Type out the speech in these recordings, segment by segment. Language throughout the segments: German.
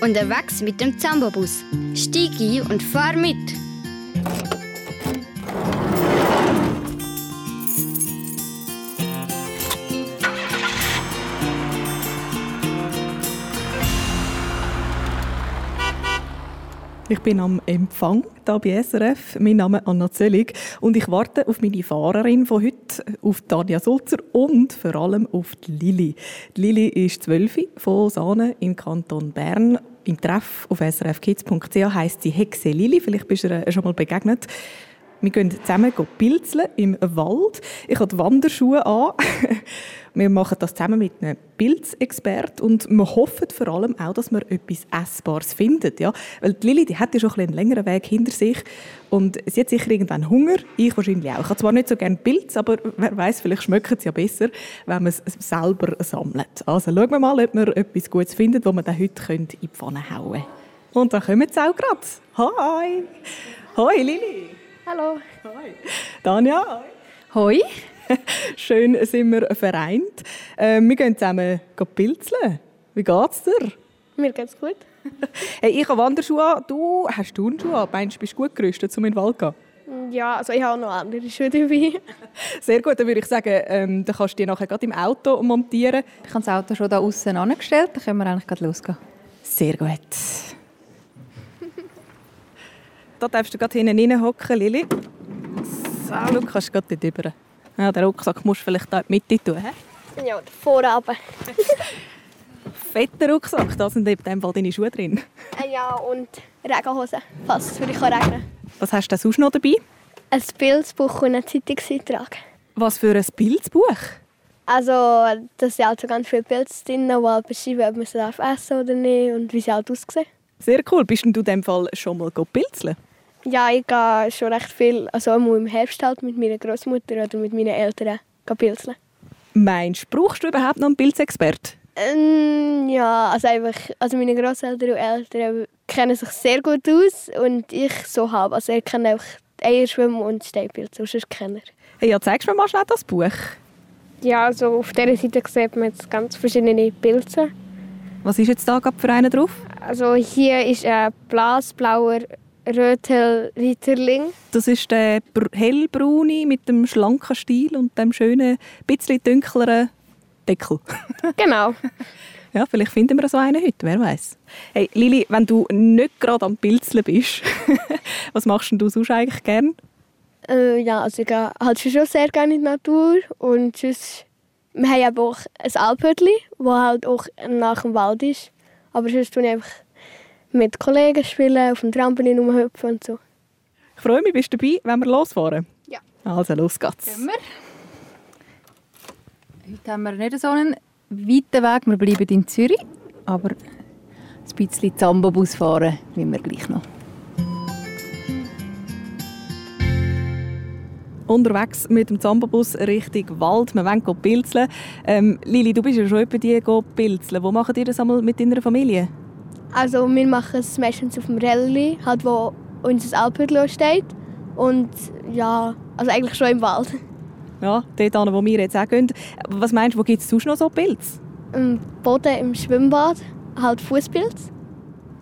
Unterwegs mit dem Zambobus. Stieg ein und fahr mit. Ich bin am Empfang hier bei SRF. Mein Name ist Anna Zöllig und ich warte auf meine Fahrerin von heute, auf Tanja Sulzer und vor allem auf die Lili. Die Lili ist 12 von Sahne im Kanton Bern. Im Treff auf srfkids.ch heisst sie Hexe Lili. Vielleicht bist du ihr schon mal begegnet. Wir gehen zusammen pilzeln im Wald. Ich habe die Wanderschuhe an. wir machen das zusammen mit einem Pilzexperten und wir hoffen vor allem auch, dass wir etwas Essbares finden. Ja? Weil die Lili die hat ja schon ein einen längeren Weg hinter sich und sie hat sicher irgendwann Hunger. Ich wahrscheinlich auch. Ich habe zwar nicht so gerne Pilz, aber wer weiß, vielleicht schmeckt es ja besser, wenn man es selber sammelt. Also schauen wir mal, ob wir etwas Gutes finden, das wir dann heute in die Pfanne hauen können. Und dann kommen sie auch gerade. Hi! Hoi Lili! Hallo. Hoi. Tanja. Hoi. Schön sind wir vereint. Äh, wir gehen zusammen pilzeln. Wie geht's dir? Mir geht's gut. Hey, ich habe Wanderschuhe an. Du hast Turnschuhe an. Meinst du, bist du gut gerüstet, um in den Wald zu gehen? Ja, also ich habe noch andere Schuhe dabei. Sehr gut, dann würde ich sagen, ähm, dann kannst du die nachher gerade im Auto montieren. Ich habe das Auto schon da außen angestellt, dann können wir eigentlich gerade losgehen. Sehr gut. Da darfst du gerade hinten reinhocken, Lili. So, schau, kannst du gerade dort rüber. Ja, den Rucksack musst du vielleicht da in die Mitte tun. He? Ja, vorne runter. Fetter Rucksack, da sind in dem Fall deine Schuhe drin. Äh, ja, und Regenhosen, falls es regnen Was hast du sonst noch dabei? Ein Pilzbuch und ein Zeitungseintrag. Was für ein Pilzbuch? Also, da sind also ganz viele Pilze drin, die halt beschreiben, ob man sie essen darf oder nicht und wie sie halt aussehen. Sehr cool. Bist du in dem Fall schon mal pilzeln? Ja, ich gehe schon recht viel, also im Herbst halt mit meiner Großmutter oder mit meinen Eltern pilzeln. Meinst du, brauchst du überhaupt noch einen Pilzexpert? Ähm, ja, also einfach, also meine Großeltern und Eltern kennen sich sehr gut aus und ich so halb. Also ich kenne einfach Eierschwimmen und Steinpilze, sonst kenner. Hey, ja, zeigst du mir mal schnell das Buch? Ja, also auf dieser Seite sieht man jetzt ganz verschiedene Pilze. Was ist jetzt da für einen drauf? Also hier ist ein blasblauer Rötel-Ritterling. Das ist der hellbraune mit dem schlanken Stiel und dem schönen, bisschen dunkleren Deckel. genau. Ja, vielleicht finden wir so einen heute, wer weiß. Hey, Lili, wenn du nicht gerade am Pilzeln bist, was machst du sonst eigentlich gern? Äh, ja, also ich gehe halt schon sehr gerne in die Natur und sonst, wir haben aber auch ein Alphütli, das halt auch nach dem Wald ist. Aber sonst tue ich einfach mit Kollegen spielen, auf dem Trampolin rumhüpfen und so. Ich freue mich, bist du dabei, wenn wir losfahren? Ja. Also, los geht's. Gehen wir. Heute haben wir nicht so einen weiten Weg. Wir bleiben in Zürich, aber ein bisschen Zambobus fahren wie wir gleich noch. unterwegs mit dem Zambobus Richtung Wald. Wir wollen pilzeln. Ähm, Lili, du bist ja schon über die pilzeln. Wo macht ihr das einmal mit deiner Familie? Also wir machen es meistens auf dem Rallye, halt wo unser Alphüttel steht. Und ja, also eigentlich schon im Wald. Ja, dort wo wir jetzt auch gehen. Was meinst du, wo gibt es sonst noch so Pilze? Im Boden, im Schwimmbad, halt Fußpilz.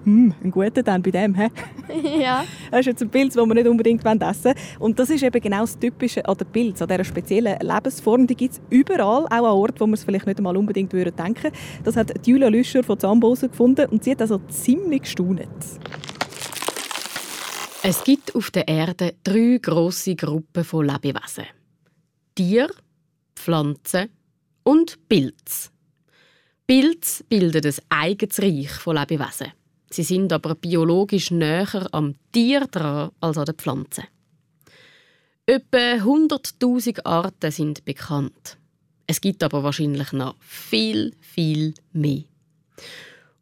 Hm, ein guter dann bei dem, hä? ja. Das ist jetzt ein Pilz, den wir nicht unbedingt essen wollen. Und das ist eben genau das Typische an den Pilz, an dieser speziellen Lebensform. Die gibt es überall, auch an Orten, wo man es vielleicht nicht einmal unbedingt denken würde. Das hat Julia Lüscher von Zambosen gefunden und sie hat also ziemlich gestaunet. Es gibt auf der Erde drei große Gruppen von Lebewesen. Tier, Pflanzen und Pilz. Pilz bilden ein eigenes Reich von Lebewesen. Sie sind aber biologisch näher am Tier dran als an den Pflanzen. Etwa 100.000 Arten sind bekannt. Es gibt aber wahrscheinlich noch viel, viel mehr.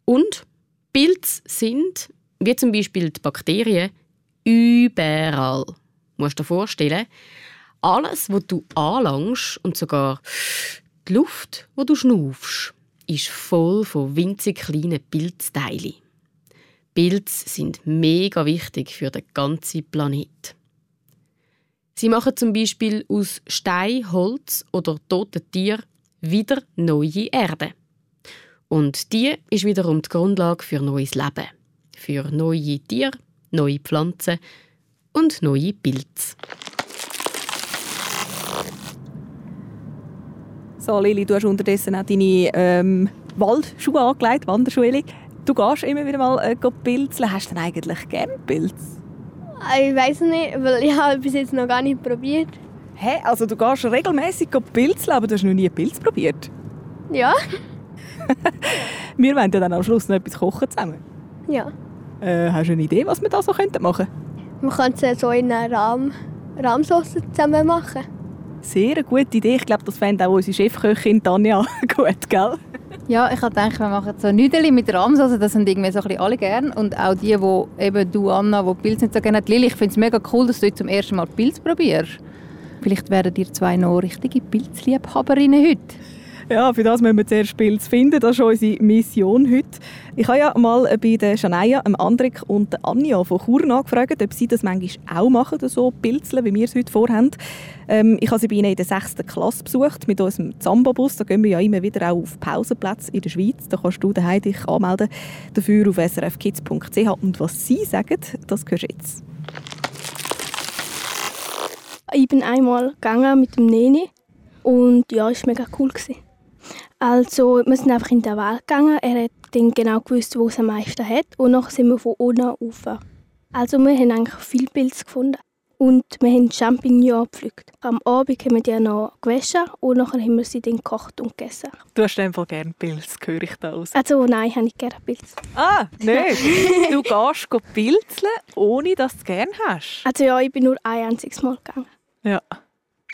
Und Pilze sind, wie zum Beispiel die Bakterien, überall. Du musst dir vorstellen, alles, was du anlangst und sogar die Luft, wo du schnaufst, ist voll von winzig kleinen Pilzteilen. Pilze sind mega wichtig für den ganzen Planet. Sie machen zum Beispiel aus Stein, Holz oder toten Tieren wieder neue Erde. Und die ist wiederum die Grundlage für neues Leben. Für neue Tiere, neue Pflanzen und neue Pilze. So, Lili, du hast unterdessen auch deine ähm, Waldschuhe angelegt, Wanderschuhe. Du gehst immer wieder mal äh, pilzeln. Hast du denn eigentlich gerne Pilz? Ich weiß nicht, weil ich habe bis jetzt noch gar nicht probiert. Hä? Also du gehst regelmäßig pilzeln, aber du hast noch nie Pilz probiert? Ja. wir wollen ja dann am Schluss noch etwas kochen zusammen. Ja. Äh, hast du eine Idee, was wir da so machen könnten? Man könnte es so in einer Rahm Rahmsauce zusammen machen. Sehr eine gute Idee. Ich glaube, das fände auch unsere Chefköchin Tanja gut, gell? Ja, ich gedacht, wir machen so Nudeln mit Rahmsauce, das sind irgendwie so ein alle gern. Und auch die, die eben du, Anna, die Pilz nicht so gerne hat. Lili, ich finde es mega cool, dass du jetzt zum ersten Mal Pilz probierst. Vielleicht werden ihr zwei noch richtige Pilzliebhaberinnen heute. Ja, für das müssen wir zuerst Pilz finden. Das ist unsere Mission heute. Ich habe ja mal bei der Shania, dem Andrik und der Anja von Chur nachgefragt, ob sie das manchmal auch machen, so Pilzeln, wie wir es heute vorhaben. Ähm, ich habe sie bei ihnen in der 6. Klasse besucht, mit unserem Zamba-Bus. Da gehen wir ja immer wieder auch auf Pausenplätze in der Schweiz. Da kannst du daheim dich anmelden dafür auf srfkids.ch. Und was sie sagen, das hörst du jetzt. Ich bin einmal gegangen mit dem Neni und ja, es war mega cool. Gewesen. Also, wir sind einfach in den Wald gegangen. Er hat dann genau gewusst, wo es am meisten hat. Und dann sind wir von unten rauf. Also, wir haben eigentlich viel Pilze gefunden. Und wir haben Champignons gepflückt. Am Abend haben wir die noch gewaschen und dann haben wir sie dann gekocht und gegessen. Du hast einfach gerne Pilze, höre ich da aus. Also nein, ich habe gerne Pilze. Ah, nein. du gehst pilzeln, ohne dass du es gerne hast? Also ja, ich bin nur ein einziges Mal gegangen. Ja.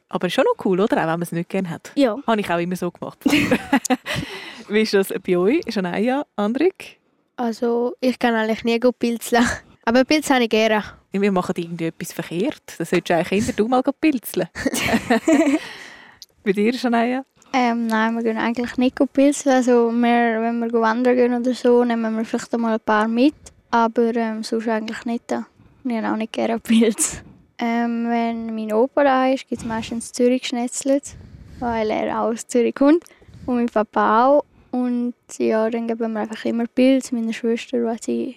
Aber ist schon noch cool, oder? Auch wenn man es nicht gerne hat. Ja. Habe ich auch immer so gemacht. Wie ist das bei euch? Shania, Andrik? Also, ich kann eigentlich nie gut pilzeln. Aber Pilze habe ich gerne. Wir machen irgendwie etwas verkehrt. Das solltest du eigentlich immer du mal pilzeln. bei dir, Shania? Ähm, nein, wir gehen eigentlich nicht gut pilzeln. Also, wir, wenn wir wandern gehen oder so, nehmen wir vielleicht mal ein paar mit. Aber ähm, sonst eigentlich nicht. Ich habe auch nicht gerne Pilze. Ähm, wenn mein Opa da ist, gibt es meistens Zürich geschnetzelt, weil er auch aus Zürich kommt. Und mein Papa auch. Und ja, dann geben wir einfach immer Pilze meiner Schwester, weil sie,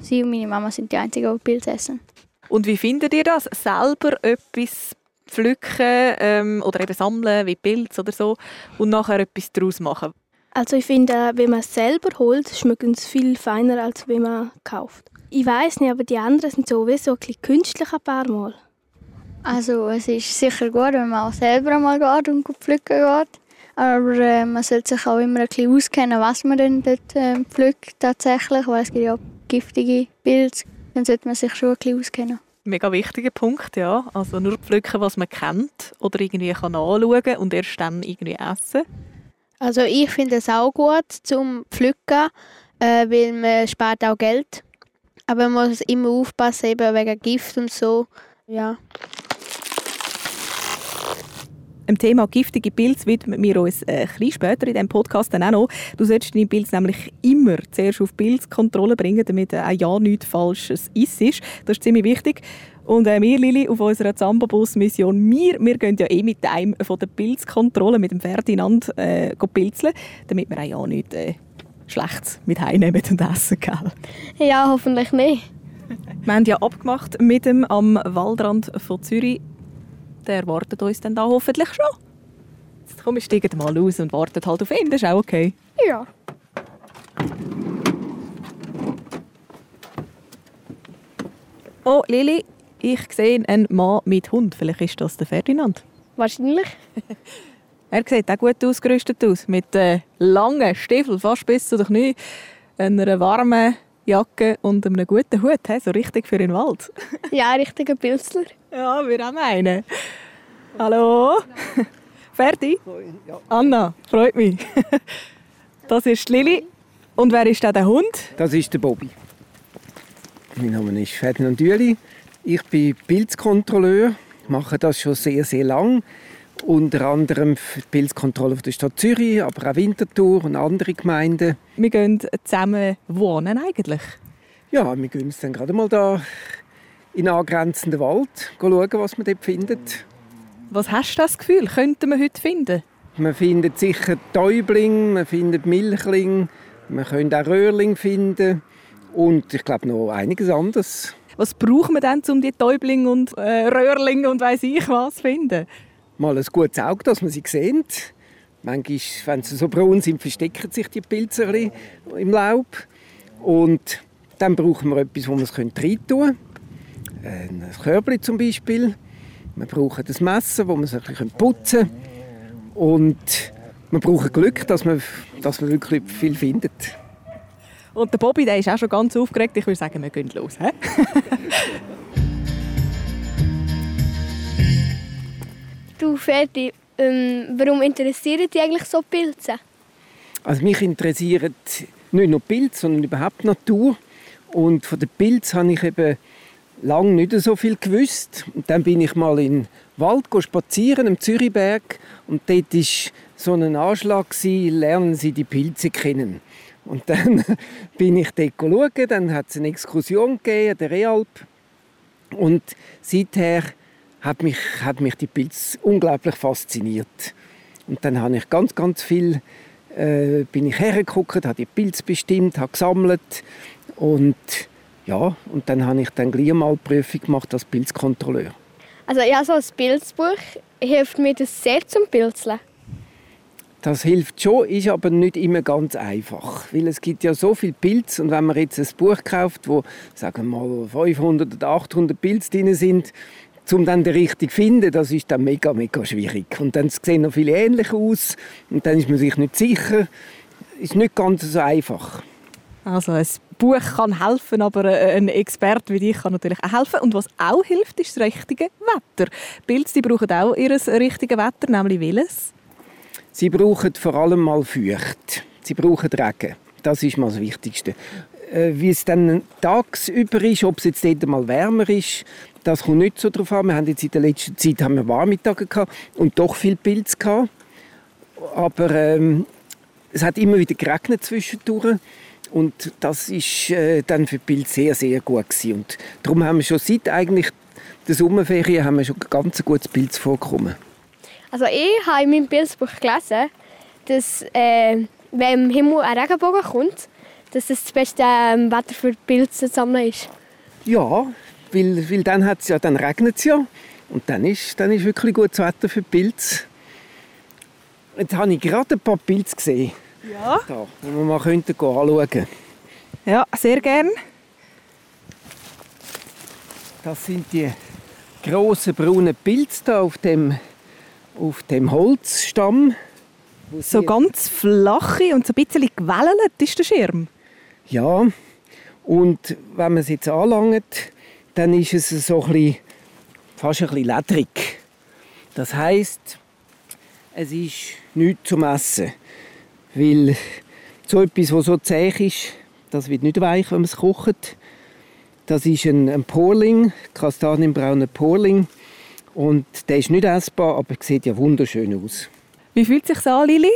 sie und meine Mama sind die einzigen, die Pilze essen. Und wie findet ihr das? Selber etwas pflücken ähm, oder eben sammeln, wie Pilze oder so, und nachher etwas daraus machen? Also ich finde, wenn man es selber holt, schmeckt es viel feiner, als wenn man kauft. Ich weiß nicht, aber die anderen sind sowieso ein bisschen künstlich ein paar Mal. Also es ist sicher gut, wenn man auch selber mal geht und pflücken geht. Aber äh, man sollte sich auch immer ein bisschen auskennen, was man denn dort äh, pflückt tatsächlich, weil es gibt ja giftige Pilze. Dann sollte man sich schon ein bisschen auskennen. Mega wichtiger Punkt, ja. Also nur pflücken, was man kennt oder irgendwie kann anschauen und erst dann irgendwie essen. Also ich finde es auch gut zum Pflücken, äh, weil man spart auch Geld aber man muss immer aufpassen, eben wegen Gift und so. Ja. Im Thema giftige Pilze widmen wir uns äh, ein bisschen später in diesem Podcast dann auch noch. Du solltest deine Pilze nämlich immer zuerst auf Pilzkontrolle bringen, damit äh, ja nichts Falsches ist. Das ist ziemlich wichtig. Und äh, wir, Lili, auf unserer Zambabus-Mission, wir, wir gehen ja eh mit einem von der Pilzkontrolle, mit dem Ferdinand, äh, pilzeln, damit wir auch ja nichts äh, Schlechtes mit heimnehmen und essen, gell? Ja, hoffentlich nicht. Wir haben ja abgemacht mit ihm am Waldrand von Zürich. Der erwartet uns dann da hoffentlich schon. Jetzt komm, wir steigen mal aus und warten halt auf ihn, das ist auch okay. Ja. Oh, Lili, ich sehe einen Mann mit Hund. Vielleicht ist das der Ferdinand. Wahrscheinlich. Er sieht auch gut ausgerüstet aus. Mit äh, langen Stiefeln, fast bis zu den Knie, einer warmen Jacke und einem guten Hut. He? So richtig für den Wald. ja, richtiger Pilzler. Ja, wir haben einen. Hallo? Fertig? Ja. Anna, freut mich. das ist Lili. Und wer ist der Hund? Das ist der Bobby. Mein Name ist Ferdinand Düeli. Ich bin Pilzkontrolleur, mache das schon sehr, sehr lang unter anderem für die Pilzkontrolle der Stadt Zürich, aber auch Winterthur und andere Gemeinden. Wir gehen zusammen wohnen eigentlich? Ja, wir gehen uns dann gerade mal da in angrenzenden Wald schauen, was man dort findet. Was hast du das Gefühl, könnten wir heute finden? Man findet sicher Täubling, man findet Milchling, man könnte auch Röhrling finden und ich glaube noch einiges anderes. Was braucht man denn, um die Täubling und äh, Röhrlinge und weiß ich was zu finden? Mal ein gutes Auge, dass man sie sieht. Manchmal, wenn sie so braun sind, verstecken sich die Pilze im Laub. Und dann brauchen wir etwas, wo man es reintun können. Ein Körbchen zum Beispiel. Wir brauchen das Messer, wo man es ein putzen kann. Und wir brauchen Glück, dass man, dass man wirklich viel findet. Und der Bobby der ist auch schon ganz aufgeregt. Ich würde sagen, wir gehen los. du, Ferdi, ähm, warum interessieren dich eigentlich so Pilze? Also mich interessieren nicht nur Pilze, sondern überhaupt Natur. Und von den Pilzen habe ich eben lange nicht so viel gewusst. Und dann bin ich mal in den Wald spazieren, am Zürichberg. Und dort war so ein Anschlag, lernen Sie die Pilze kennen. Und dann bin ich dort schauen, dann hat es eine Exkursion gegeben, der Realp. Und seither hat mich, hat mich die Pilze unglaublich fasziniert. Und dann habe ich ganz, ganz viel äh, bin ich hergeguckt, habe die Pilze bestimmt, habe gesammelt und ja, und dann habe ich dann gleich mal die Prüfung gemacht als Pilzkontrolleur. Also ja, so ein Pilzbuch hilft mir das sehr zum Pilzeln. Das hilft schon, ist aber nicht immer ganz einfach, weil es gibt ja so viele Pilze und wenn man jetzt ein Buch kauft, wo sagen wir mal 500 oder 800 Pilze drin sind, um dann den richtigen zu finden, das ist dann mega, mega schwierig. Und dann sehen noch viele ähnlich aus und dann ist man sich nicht sicher. Ist nicht ganz so einfach. Also ein Buch kann helfen, aber ein Experte wie dich kann natürlich auch helfen. Und was auch hilft, ist das richtige Wetter. Pilze die brauchen auch ihr richtiges Wetter, nämlich welches? Sie brauchen vor allem mal Feucht. Sie brauchen Regen. Das ist mal das Wichtigste. Äh, wie es dann tagsüber ist, ob es jetzt dort mal wärmer ist, das kommt nicht so darauf an. Wir haben jetzt in der letzten Zeit haben wir warme Tage gehabt und doch viel Pilz gehabt. Aber ähm, es hat immer wieder geregnet zwischendurch. Und das ist äh, dann für Pilz sehr, sehr gut gewesen. Und darum haben wir schon seit eigentlich der Sommerferien haben wir schon ganz gutes Pilz vorgekommen. Also ich habe in meinem Pilzbuch gelesen, dass äh, wenn im Himmel ein Regenbogen kommt, dass das das beste ähm, Wetter für Pilze zu sammeln ist. Ja, weil, weil dann, hat's ja, dann regnet es ja und dann ist, dann ist wirklich gutes Wetter für Pilze. Jetzt habe ich gerade ein paar Pilze gesehen, ja. da, die wir mal könnten anschauen Ja, sehr gerne. Das sind die grossen braunen Pilze da auf dem auf dem Holzstamm. So ganz flache und so ein bisschen gewellelt ist der Schirm. Ja, und wenn man es jetzt anlangt, dann ist es so ein bisschen, fast ein bisschen ledrig. Das heißt, es ist nichts zum Essen. Weil so etwas, das so zäh ist, das wird nicht weich, wenn man es kocht. Das ist ein, ein Porling, kastanienbrauner Porling. Und der ist nicht essbar, aber sieht ja wunderschön aus. Wie fühlt es sich an, Lili?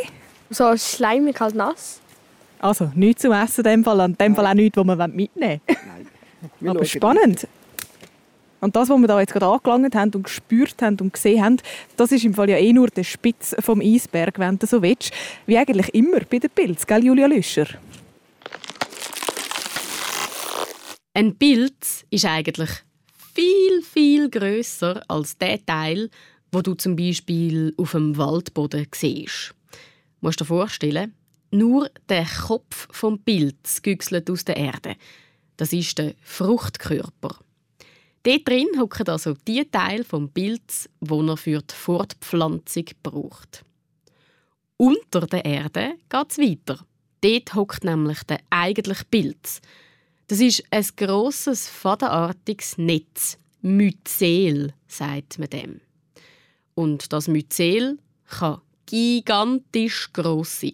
So schleimig, halt nass. Also nichts zum Essen in dem Fall, in dem Fall auch nichts, was man mitnehmen will. Nein. Aber spannend. Und das, was wir da jetzt gerade angelangt haben und gespürt haben und gesehen haben, das ist im Fall ja eh nur der Spitz vom Eisberg, wenn du so willst. Wie eigentlich immer bei den Pilz, gell, Julia Lüscher? Ein Pilz ist eigentlich viel, viel grösser als der Teil, wo du zum Beispiel auf dem Waldboden siehst. Du musst dir vorstellen, nur der Kopf vom Pilz güchselt aus der Erde. Das ist der Fruchtkörper. Dort drin hocken also die Teile vom Pilz, wo er für die Fortpflanzung braucht. Unter der Erde geht es weiter. Dort hockt nämlich der eigentliche Pilz. Das ist ein grosses, fadenartiges Netz. Myzel, sagt man dem. Und das Myzel kann gigantisch gross sein.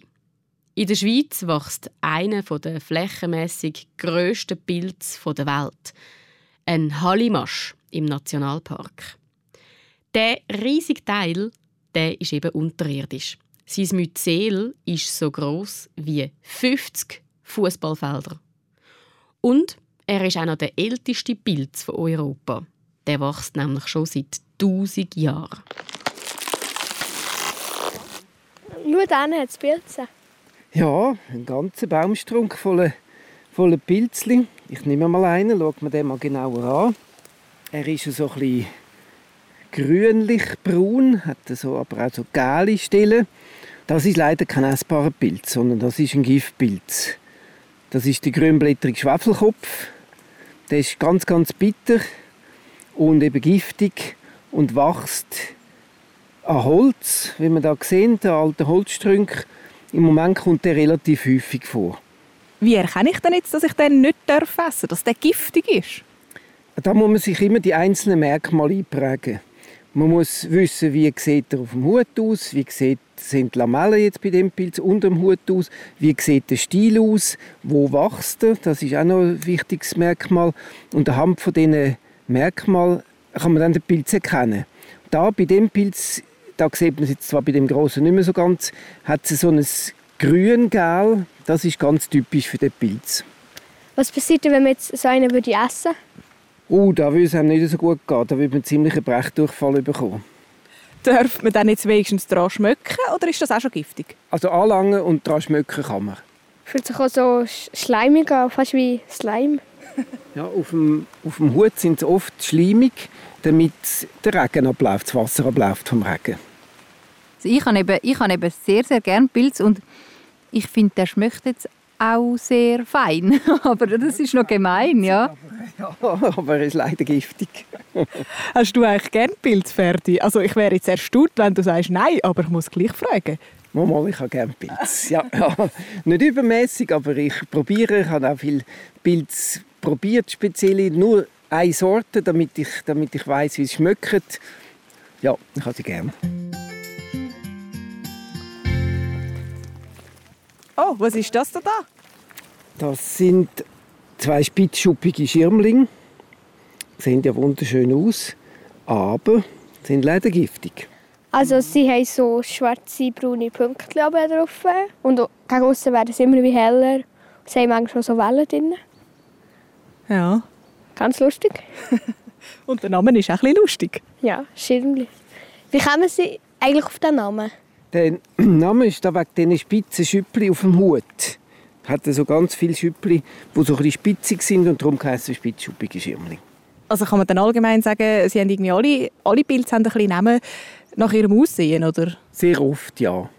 In der Schweiz wächst einer der flächenmässig grössten Pilze der Welt. Ein Hallimasch im Nationalpark. Der riesige Teil der ist eben unterirdisch. Sein Myzel ist so groß wie 50 Fußballfelder. Und er ist auch noch der älteste Pilz von Europa. Der wächst nämlich schon seit 1000 Jahren. Nur dann hat es Pilze. Ja, ein ganzer Baumstrunk voller, voller Pilzli. Ich nehme mal einen, schaut mir den mal genauer an. Er ist so ein bisschen grünlich-braun, hat so, aber auch so gelbe Stellen. Das ist leider kein essbarer Pilz, sondern das ist ein Giftpilz. Das ist der grünblättrige Schwefelkopf. Der ist ganz, ganz bitter und eben giftig und wächst an Holz, wie man da sehen, der alte Holzstrunk. Im Moment kommt der relativ häufig vor. Wie erkenne ich denn jetzt, dass ich den nicht darf, dass der giftig ist? Da muss man sich immer die einzelnen Merkmale einprägen. Man muss wissen, wie sieht er auf dem Hut aus, wie sieht, sind die Lamellen jetzt bei dem Pilz unter dem Hut aus, wie sieht der Stiel aus, wo wächst er, das ist auch noch ein wichtiges Merkmal. Und anhand von diesen Merkmalen kann man dann den Pilz erkennen. Da bei dem Pilz, da sieht man es jetzt zwar bei dem großen nicht mehr so ganz, hat es so ein grün-gel, das ist ganz typisch für den Pilz. Was passiert, wenn man jetzt so einen würde essen Oh, da würde es einem nicht so gut gehen. Da würde man ziemlich einen Brechdurchfall bekommen. Darf man dann jetzt wenigstens daran schmecken oder ist das auch schon giftig? Also anlangen und daran schmecken kann man. Fühlt sich auch so schleimig an, fast wie Slime. Ja, auf, dem, auf dem Hut sind sie oft schleimig, damit der Regen abläuft, das Wasser abläuft vom Regen. Also ich habe eben, ich habe eben sehr, sehr gerne Pilz und ich finde, der schmeckt jetzt auch sehr fein. aber das ist noch gemein, ja. Ja, aber er ist leider giftig. Hast du eigentlich gerne Pilz, Ferdi? Also ich wäre jetzt erstaunt, wenn du sagst nein, aber ich muss gleich fragen. Mal, ich habe gerne Pilz. Ja, ja. Nicht übermäßig, aber ich probiere. Ich habe auch viel Pilz probiert, speziell nur eine Sorte, damit ich, damit ich weiß, wie es schmeckt. Ja, ich habe sie gerne. Oh, was ist das da? Das sind zwei spitzschuppige Schirmlinge. Sehen ja wunderschön aus, aber sind leider giftig. Also sie haben so schwarze, braune Punkte oben drauf. Und gegen aussen werden sie immer wie heller. Sie haben manchmal so Wellen drin. Ja. Ganz lustig. Und der Name ist auch ein bisschen lustig. Ja, Schirmli. Wie kommen Sie eigentlich auf den Namen? Der Name ist da wegen diesen spitzen Schüppli auf dem Hut. Hat so ganz viele Schüppli, die so ein spitzig sind und darum heißen spitzschuppige Schirmling. Also kann man dann allgemein sagen, sie haben irgendwie alle, alle Pilze haben ein bisschen Namen nach ihrem Aussehen, oder? Sehr oft, ja.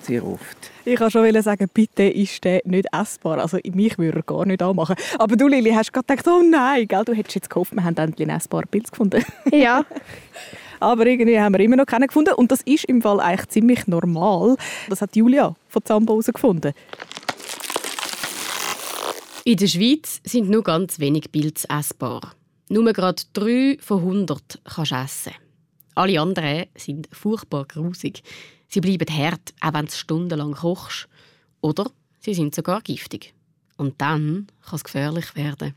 Sehr oft. Ich kann schon sagen, bitte ist der nicht essbar. Also mich würde er gar nicht anmachen. Aber du, Lili, hast gerade gedacht, oh nein, gell, du hättest jetzt gehofft, wir haben endlich einen essbaren Pilz gefunden. Ja. Aber irgendwie haben wir immer noch keinen gefunden. Und das ist im Fall eigentlich ziemlich normal. Das hat Julia von Zambo herausgefunden. In der Schweiz sind nur ganz wenig Pilze essbar. Nur gerade drei von 100 kannst du essen. Alle anderen sind furchtbar grusig. Sie bleiben hart, auch wenn du stundenlang kochst. Oder sie sind sogar giftig. Und dann kann es gefährlich werden.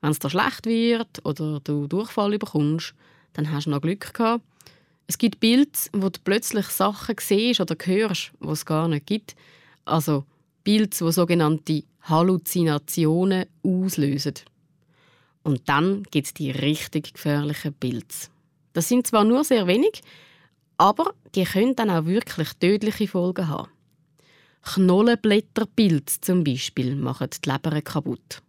Wenn es dir schlecht wird oder du Durchfall bekommst, dann hast du noch Glück gehabt. Es gibt Pilze, wo du plötzlich Sachen siehst oder hörst, die es gar nicht gibt. Also Pilze, die sogenannte Halluzinationen auslösen. Und dann gibt es die richtig gefährlichen Pilze. Das sind zwar nur sehr wenig, aber die können dann auch wirklich tödliche Folgen haben. Knollenblätterpilze zum Beispiel machen die Leber kaputt.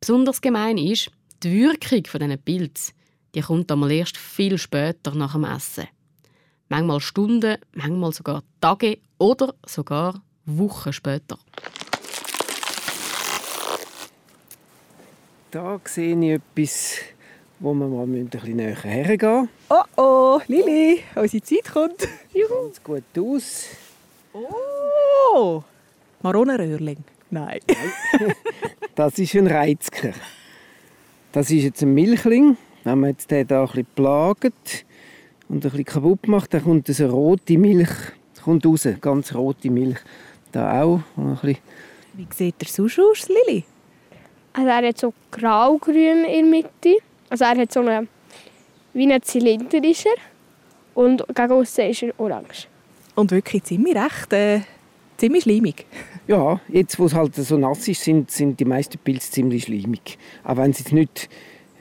Besonders gemein ist, die Wirkung von diesen Pilzen die kommt einmal erst viel später nach dem Essen. Manchmal Stunden, manchmal sogar Tage oder sogar Wochen später. Da sehe ich etwas, wo wir mal ein bisschen näher hergehen Oh oh, Lili, unsere Zeit kommt. Juhu. Sieht gut aus. Oh, Maronenröhrling. Nein. das ist ein Reizker. Das ist jetzt ein Milchling. Wenn man jetzt den hier ein bisschen plagt und ein bisschen kaputt macht, dann kommt eine rote Milch kommt raus, ganz rote Milch. Da auch. Ein bisschen. Wie sieht der sonst aus, Lili? Also er hat so grau-grün in der Mitte. Also er hat so eine, wie ein Zylinder ist er. Und gegen außen ist er orange. Und wirklich ziemlich recht, äh, ziemlich schleimig. Ja, jetzt wo es halt so nass ist, sind, sind die meisten Pilze ziemlich schleimig. Auch wenn sie jetzt nicht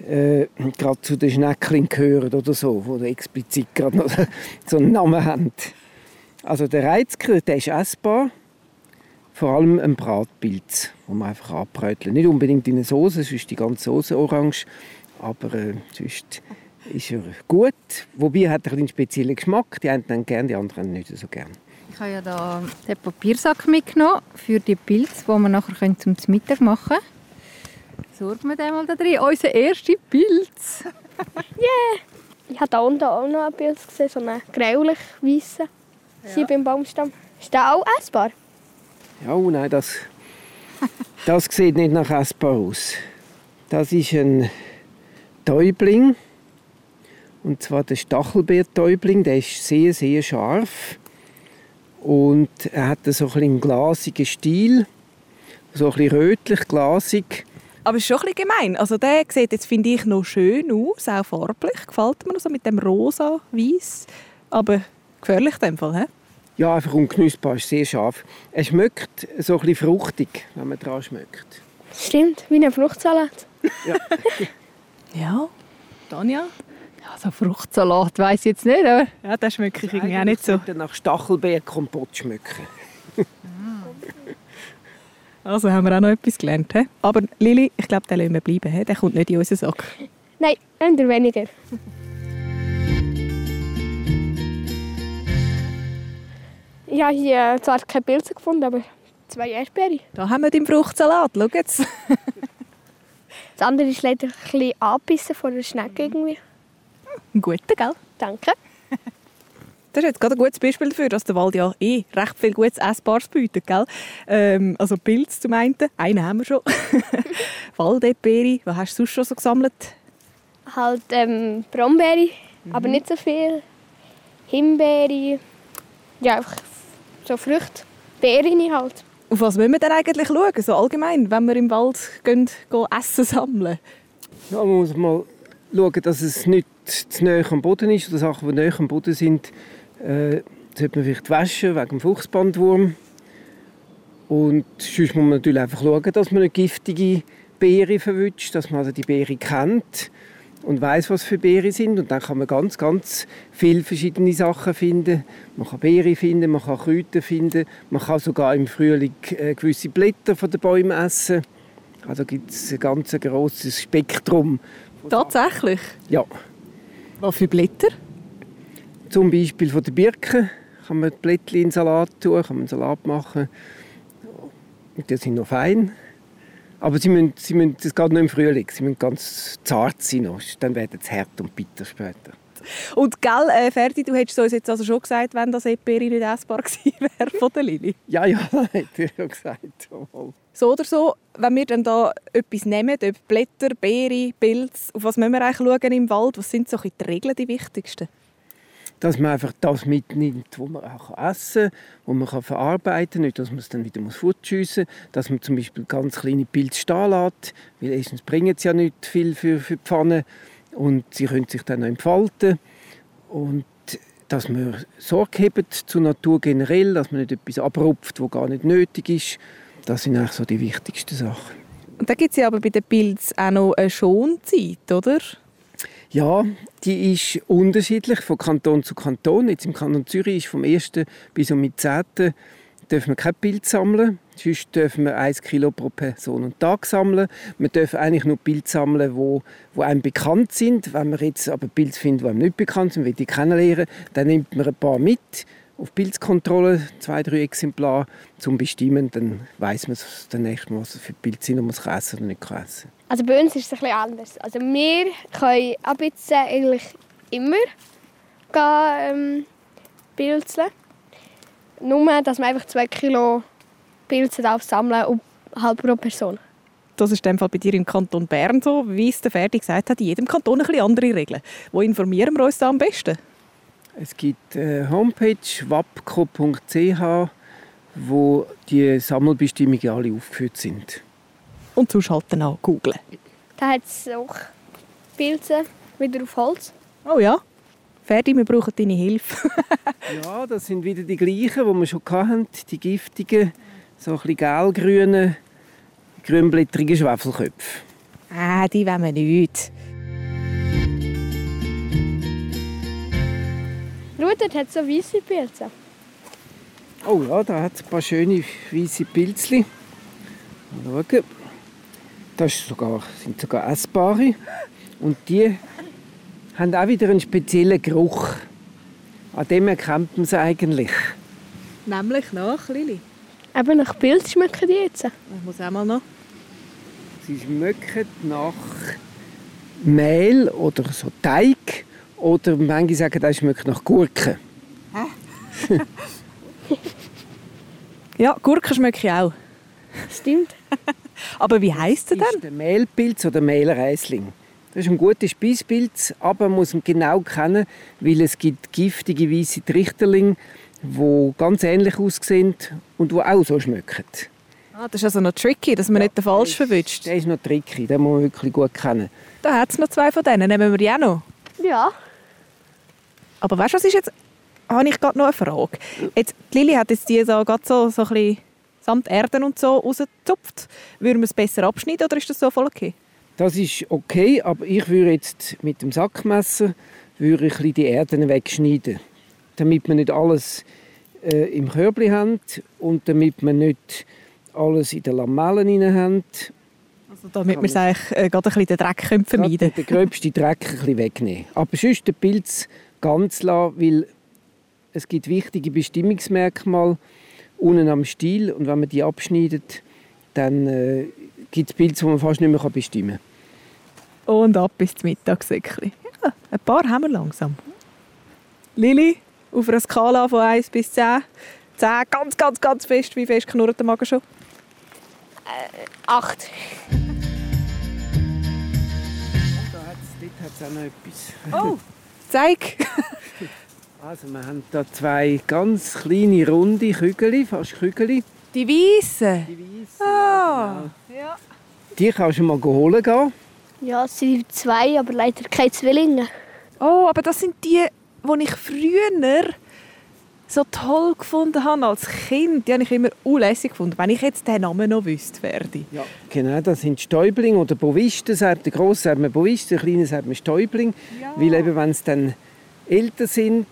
äh, gerade zu den Schneckling gehören oder so, oder explizit gerade noch so einen Namen haben. Also der Reizker, der ist essbar. Vor allem ein Bratpilz, den man einfach anbröteln. Nicht unbedingt in eine Soße, sonst ist die ganze Soße orange. Aber äh, sonst ist er gut. Wobei er hat einen speziellen Geschmack. Die einen dann gerne, die anderen nicht so gerne. Ich habe ja da den Papiersack mitgenommen für die Pilze, die wir nachher zum Mittag machen können. Sorgen wir den mal da drin. Unser erster Pilz. yeah! Ich habe da unten auch noch ein Pilz gesehen, so einen gräulich weißen. Ja. Hier beim Baumstamm. Ist der auch essbar? Ja, oh nein, das, das sieht nicht nach essbar aus. Das ist ein Täubling. Und zwar der Stachelbeertäubling. Der ist sehr, sehr scharf. Und er hat so ein einen glasigen Stil. So ein bisschen rötlich, glasig. Aber es ist schon ein bisschen gemein. Also der sieht jetzt, finde ich, noch schön aus, auch farblich. Gefällt mir so mit dem rosa, weiß. Aber gefährlich in dem Fall, he? Ja, einfach unknusperbar, ist sehr scharf. Es schmeckt so ein bisschen fruchtig, wenn man dran schmeckt. Stimmt, wie ein Fruchtsalat. Ja. ja, Tanja? Ja, so Fruchtsalat weiß ich jetzt nicht, aber... Ja, das schmeckt ich irgendwie auch nicht so. nach Stachelbeerkompott schmecken. also haben wir auch noch etwas gelernt. He? Aber Lili, ich glaube, der lassen wir bleiben. He? Der kommt nicht in unseren Sack. Nein, eher weniger. Ich habe hier zwar keine Pilze gefunden, aber zwei Erdbeeren. Da haben wir den Fruchtsalat, schau jetzt. das andere ist leider ein bisschen angebissen von der Schnecke irgendwie. Ein guter, gell? Danke. Das ist jetzt gerade ein gutes Beispiel dafür, dass der Wald ja eh recht viel gutes Essbares bietet. Gell? Ähm, also Pilz zum einen, einen haben wir schon. Waldbeere, was hast du sonst schon so gesammelt? Halt ähm, Brombeere, mhm. aber nicht so viel. Himbeere, ja einfach so Früchte, Beeren halt. Auf was müssen wir denn eigentlich schauen, so allgemein, wenn wir im Wald gehen, gehen Essen sammeln? Ja, man muss mal schauen, dass es nicht zu nahe am Boden ist. Oder Sachen, die nahe am Boden sind, äh, sollte man vielleicht waschen, wegen dem Fuchsbandwurm. Und sonst muss man natürlich einfach schauen, dass man eine giftige Beere verwünscht, dass man also die Beere kennt und weiß, was für Beeren sind. Und dann kann man ganz, ganz viele verschiedene Sachen finden. Man kann Beeren finden, man kann Kräuter finden, man kann sogar im Frühling äh, gewisse Blätter von den Bäumen essen. Also gibt es ein ganz grosses Spektrum. Tatsächlich? Ja. Was für Blätter? Zum Beispiel von der Birke kann man Blättchen in den Salat tun, kann man einen Salat machen. Die sind noch fein. Aber sie müssen, sie müssen, das geht nur im Frühling, sie müssen ganz zart sein, dann werden sie hart und bitter später. Und gell, äh, Ferdi, du hättest uns jetzt also schon gesagt, wenn das Eperi nicht essbar gewesen wäre von der Lili. Ja, ja, hat er ja gesagt. Oh. So oder so, wenn wir dann da etwas nehmen, ob Blätter, Beere, Pilz, auf was müssen wir eigentlich schauen im Wald? Was sind so die Regeln, die wichtigsten? Dass man einfach das mitnimmt, was man auch essen kann, was man kann verarbeiten kann, nicht, dass man es dann wieder fortschiessen muss, dass man zum Beispiel ganz kleine Pilze stehen lässt, weil erstens bringen sie ja nicht viel für, für die Pfanne und sie können sich dann noch entfalten und dass man Sorge zur Natur generell, dass man nicht etwas abrupft, was gar nicht nötig ist, das sind eigentlich so die wichtigsten Sachen. Und da gibt es ja aber bei den Pilzen auch noch eine Schonzeit, oder? Ja, die ist unterschiedlich von Kanton zu Kanton. Jetzt im Kanton Zürich ist vom 1. bis zum 10. dürfen wir kein Bild sammeln. Sonst dürfen wir 1 Kilo pro Person und Tag sammeln. Wir dürfen eigentlich nur Bilder sammeln, wo, wo einem bekannt sind. Wenn wir jetzt aber Bilder finden, die einem nicht bekannt sind, will die kennenlernen, dann nimmt man ein paar mit auf Pilzkontrolle, zwei, drei Exemplare zum Bestimmen, dann weiß man dann echt mal, was für Pilze sind und man es essen oder nicht essen Also bei uns ist es ein bisschen anders. Also wir können ab jetzt eigentlich immer gehen, ähm, pilzeln. Nur, dass man einfach zwei Kilo Pilze sammeln und halb pro Person. Das ist in Fall bei dir im Kanton Bern so, wie es der Ferdi gesagt hat, in jedem Kanton ein bisschen andere Regeln. Wo informieren wir uns da am besten? Es gibt eine Homepage wapco.ch, wo die Sammelbestimmungen alle aufgeführt sind. Und zuschalten auch googeln. Da hat es auch Pilze wieder auf Holz. Oh ja. Ferdi, wir brauchen deine Hilfe. ja, das sind wieder die gleichen, die wir schon hatten. Die giftigen, so ein bisschen gelgrünen, grünblättrigen Schwefelköpfe. Ah, die wollen wir nicht. Schau, dort hat so weiße Pilze. Oh ja, da hat es ein paar schöne weiße Pilzli. Mal schauen. Das sogar, sind sogar essbare. Und die haben auch wieder einen speziellen Geruch. An dem erkennt man sie eigentlich. Nämlich nach, Lili. Eben nach Pilz schmecken die jetzt. Ich muss auch mal noch. Sie schmecken nach Mehl oder so Teig. Oder manche sagen, das schmeckt nach Gurken. Ja, Gurken schmecke ich auch. Stimmt. Aber wie heisst er Das denn? ist der Mehlpilz oder Mehlreisling. Das ist ein guter Speispilz, aber man muss ihn genau kennen, weil es gibt giftige weiße Trichterlinge, die ganz ähnlich aussehen und die auch so schmecken. Ah, das ist also noch tricky, dass man nicht den falsch verwünscht. Der ist noch tricky, den muss man wirklich gut kennen. Da hat es noch zwei von denen, nehmen wir die auch noch. Ja. Aber weißt du, was ist jetzt? Habe ich gerade noch eine Frage. Jetzt, die Lili hat jetzt die so, gerade so, so ein bisschen samt Erden und so rausgezupft. Würden wir es besser abschneiden oder ist das so voll okay? Das ist okay, aber ich würde jetzt mit dem Sackmesser würde ich die Erden wegschneiden, damit wir nicht alles äh, im Körbli haben und damit wir nicht alles in den Lamellen rein haben. Also damit es eigentlich äh, gerade ein bisschen den Dreck können vermeiden Gerade Den gröbsten Dreck ein bisschen wegnehmen. Aber sonst den Pilz ganz lassen, weil es gibt wichtige Bestimmungsmerkmale unten am Stiel und wenn man die abschneidet, dann äh, gibt es Pilze, die man fast nicht mehr bestimmen kann. Und ab bis zum Mittagssäckchen. Ja, ein paar haben wir langsam. Lili, auf einer Skala von 1 bis 10. 10 ganz, ganz, ganz fest. Wie fest knurrt der Magen schon? Acht. Da hat's, dort hat es auch noch etwas. Oh, zeig. Also wir haben da zwei ganz kleine, runde Kügel, fast Kügel. Die Weißen. Die weißen. Ah. genau. Die kannst du mal holen gehen. Ja, es sind zwei, aber leider keine Zwillinge. Oh, aber das sind die, die ich früher so toll gefunden habe als Kind. Die habe ich immer unlässig gefunden. Wenn ich jetzt den Namen noch wüsste, werde. Ja, genau, das sind Stäubling oder Bovisten. sagt- Der Grosse sagt man Bovisten, der Kleine sagt man Stäubling. Weil eben, wenn sie dann älter sind,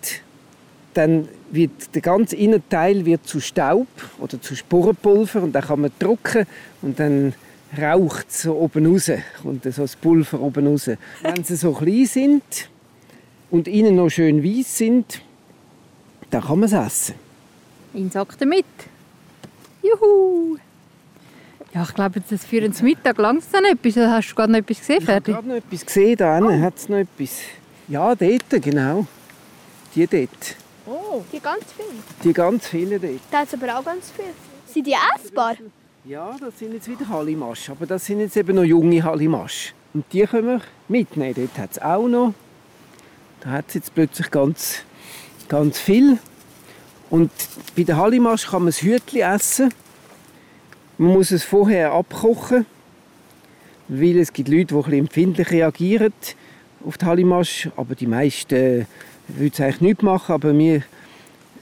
dann wird der ganze Innenteil wird zu Staub oder zu Sporenpulver und dann kann man drucken und dann raucht es so oben raus, kommt so das Pulver oben raus. Wenn sie so klein sind und innen noch schön weiß sind, dann kann man es essen. In Sack damit. Juhu! Ja, ich glaube, das für den Mittag langsam etwas. Hast du gerade noch etwas gesehen, Ich habe Ferdi? gerade noch etwas gesehen, da hinten hat es noch etwas. Ja, dort, genau. Die dort. Oh. Die ganz viele. Die ganz viele dort. Da hat es aber auch ganz viele. Sind die essbar? Ja, das sind jetzt wieder Hallimasch, aber das sind jetzt eben noch junge Hallimasch. Und die können wir mitnehmen. Dort hat es auch noch. Da hat es jetzt plötzlich ganz, ganz viel. Und bei der Hallimasch kann man das Hütli essen. Man muss es vorher abkochen, weil es gibt Leute, die empfindlich reagieren auf die Hallimasch. Aber die meisten äh, würden es eigentlich nicht machen. Aber wir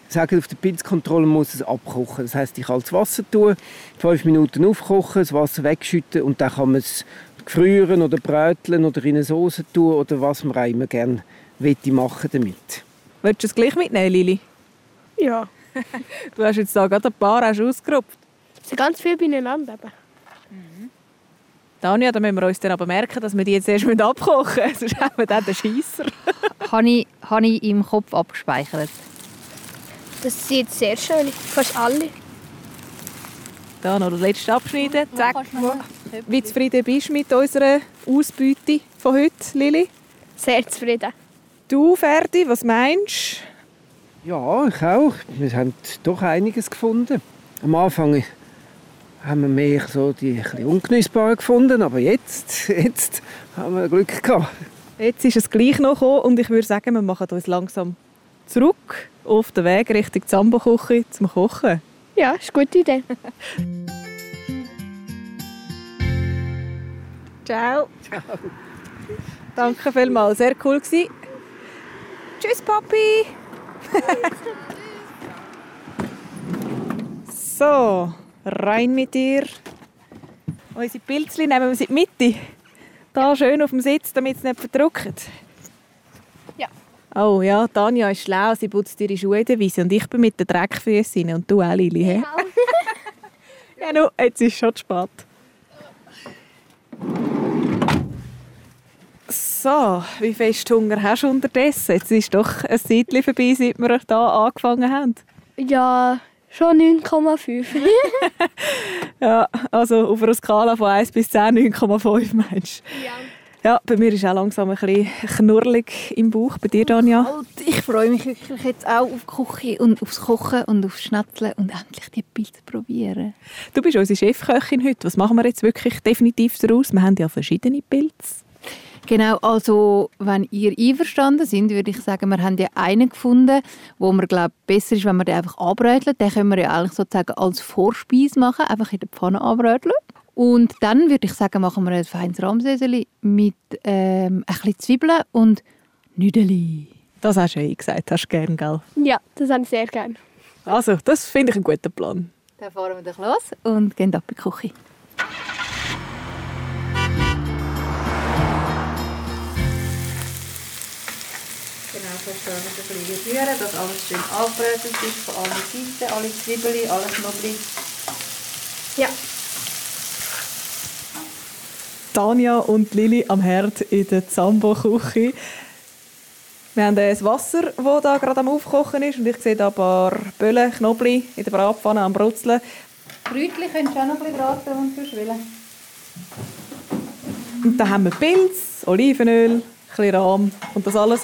sagen, auf der Pilzkontrolle muss es abkochen. Das heißt, ich kaltes Wasser tun, fünf Minuten aufkochen, das Wasser wegschütten und dann kann man es gefrieren oder bräteln oder in eine Soße tun oder was man auch immer gerne machen damit. Willst du es gleich mitnehmen, Lili? Ja. Du hast jetzt da gerade ein paar hast du ausgerupft. Es sind ganz viele beieinander. Eben. Tanja, da müssen wir uns dann aber merken, dass wir die jetzt erst abkochen müssen. Sonst haben wir dann den Scheisser. Habe ich, habe ich im Kopf abgespeichert. Das jetzt sehr schön. Fast alle. Da noch den letzten abschneiden. Zack. Wie zufrieden bist du mit unserer Ausbeute von heute, Lili? Sehr zufrieden. Du, Ferdi, was meinst Ja, ich auch. Wir haben doch einiges gefunden. Am Anfang haben wir mehr so die ein ungenießbaren gefunden, aber jetzt, jetzt haben wir Glück gehabt. du? Jetzt ist es gleich noch gekommen und ich würde sagen, wir machen uns langsam zurück auf den Weg Richtung Zambo-Küche zum Kochen. Ja, ist eine gute Idee. Ciao. Danke vielmals, sehr cool gewesen. Tschüss, Papi. so, rein mit dir. Unsere Pilzli nehmen wir in die Mitte. Da schön auf dem Sitz, damit es nicht verdrückt. Ja. Oh ja, Tanja ist schlau, sie putzt ihre Schuhe in der Wiese und ich bin mit den Dreckfüßen und du auch, Lili. hä? Ja, no, jetzt ist schon zu spät. So, wie fest Hunger hast du unterdessen? Jetzt ist doch ein Zeitchen vorbei, seit wir hier angefangen haben. Ja, schon 9,5. Ja, also auf einer Skala von 1 bis 10, 9,5 meinst du? Ja. Ja, bei mir ist auch langsam ein bisschen knurrelig im Bauch. Bei dir, Tanja? Und ich freue mich wirklich jetzt auch auf die Küche und aufs Kochen und aufs Schnetzeln und endlich die Pilze probieren. Du bist unsere Chefköchin heute. Was machen wir jetzt wirklich definitiv daraus? Wir haben ja verschiedene Pilze. Genau, also wenn ihr einverstanden sind, würde ich sagen, wir haben ja einen gefunden, wo mir glaube besser ist, wenn wir den einfach anbröteln. Den können wir ja eigentlich sozusagen als Vorspeise machen, einfach in der Pfanne anbröteln. Und dann würde ich sagen, machen wir ein feines Rahmsöseli mit ähm, ein bisschen Zwiebeln und Nüdeli. Das hast du ja eh gesagt, hast du gern, gell? ja, das habe ich sehr gerne. Also, das finde ich einen guten Plan. Dann fahren wir doch los und gehen ab in die Küche. So schön ein bisschen rühren, dass alles schön angebrötet ist von allen Seiten, alle Zwiebeln, alle Knoblauch. Ja. Tanja und Lili am Herd in der Zambo-Küche. Wir haben das Wasser, das da gerade am Aufkochen ist. Und ich sehe da ein paar Böllen, Knoblauch in der Bratpfanne am Brutzeln. Kräutchen könntest du auch noch ein bisschen braten und verschwillen. Und dann haben wir Pilz, Olivenöl, ein bisschen Rahm und das alles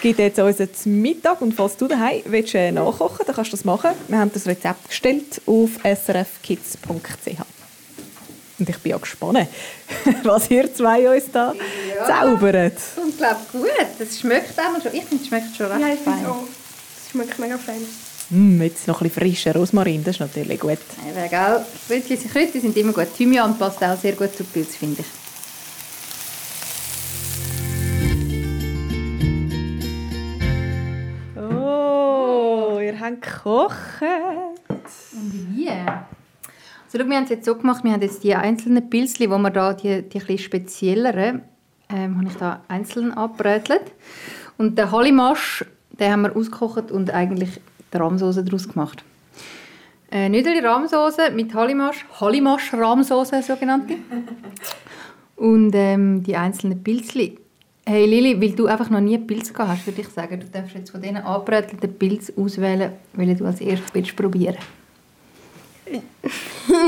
gibt jetzt unseren Mittag. Und falls du daheim willst, äh, nachkochen dann kannst du das machen. Wir haben das Rezept gestellt auf srfkids.ch. Und ich bin ja gespannt, was ihr zwei uns da zaubert. Und ich glaube gut, das schmeckt auch schon. Ich finde, es schmeckt schon recht Ja, ich finde fein. auch. Das schmeckt mega fein. Mm, jetzt noch ein bisschen frischer Rosmarin, das ist natürlich gut. Kräutchen, Kräutchen sind immer gut. Thymian passt auch sehr gut zu Pilz, finde ich. Habt gekocht. Und wie? Also, schau, wir haben es jetzt so gemacht, wir haben jetzt die einzelnen Pilzli, wo wir da, die, die etwas spezielleren, ähm, habe ich da einzeln abbrötelt. Und den Hallimasch, den haben wir ausgekocht und eigentlich die Rahmsauce daraus gemacht. Äh, Nüdeli Rahmsauce mit Hallimasch, Hallimasch Rahmsauce sogenannte. Und ähm, die einzelnen Pilzli. Hey Lili, weil du einfach noch nie Pilz gehabt hast, würde ich sagen, du darfst jetzt von diesen angebrätelten Pilz auswählen, welchen du als erstes willst probieren.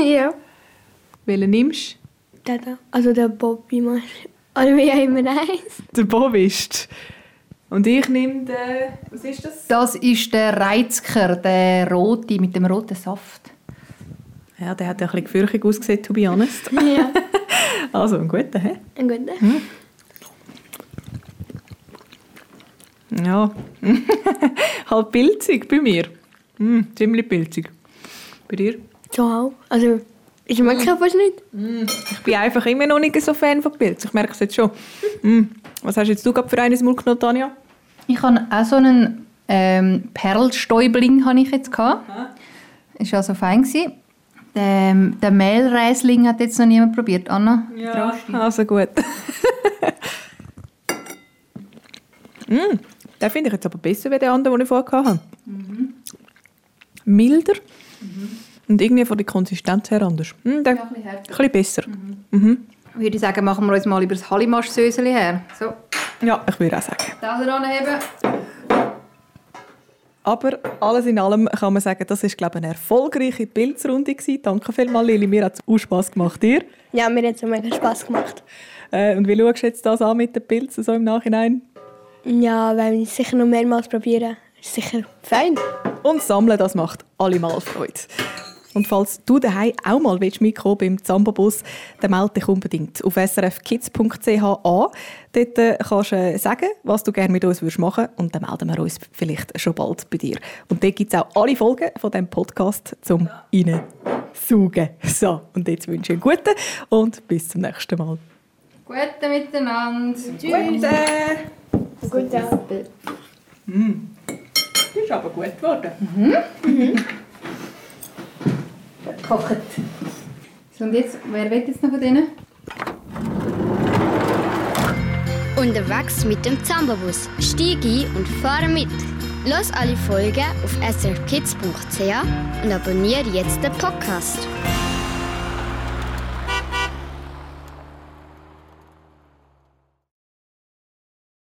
ja. Welchen nimmst Der da. Also der Bobby Marsch. Oder wie auch immer er du? Der Bobist. Und ich nehme den... Was ist das? Das ist der Reizker, der rote mit dem roten Saft. Ja, der hat ja ein bisschen gefürchtig ausgesehen, to be honest. Ja. Also, ein guter, hä? Ein guter. Ja. halt pilzig bei mir. Mm, ziemlich pilzig. Bei dir? So auch. Also, ich mag es fast nicht. Ich bin einfach immer noch nicht so Fan von Pilz. Ich merke es jetzt schon. Mm. Was hast jetzt du gerade für eines Mund genommen, Tanja? Ich habe auch so einen ähm, Perlstäubling habe ich jetzt gehabt. Ist also fein gewesen. Den, den Mehlreisling hat jetzt noch niemand probiert. Anna? Trosti? also gut. mm, den finde ich jetzt aber besser als den anderen, den ich vorher hatte. Milder. Und irgendwie von der Konsistenz her anders. Der, Ja, ein bisschen härter. ein bisschen besser. Mhm. Würde ich sagen, machen wir uns mal über das Hallimasch-Söseli her. So, Ja, ich würde auch sagen. das anheben. Aber alles in allem kann man sagen, das ist glaube ich, eine erfolgreiche Pilzrunde gewesen. Danke vielmals, Lili. Mir hat es auch Spass gemacht. Dir? Ja, mir hat es mega Spass gemacht. Äh, und wie schaust du jetzt das an mit den Pilzen so im Nachhinein? Ja, wenn wir es sicher noch mehrmals probieren. Ist sicher fein. Und sammeln, das macht allemal Freude. Und falls du daheim auch mal willst, mitkommen beim Zambobus, dann melde dich unbedingt auf srfkids.ch an. Dort äh, kannst du äh, sagen, was du gerne mit uns würdest machen und dann melden wir uns vielleicht schon bald bei dir. Und dort gibt es auch alle Folgen von diesem Podcast zum Reinsaugen. So, und jetzt wünsche ich einen guten und bis zum nächsten Mal. Gute miteinander. Gute! Gut, ja. Das ist aber gut geworden. Kocht. So, und jetzt, wer will jetzt noch von denen? Unterwegs mit dem Zambabus. Steig ein und fahre mit. Los alle Folgen auf srkids.ch und abonniere jetzt den Podcast.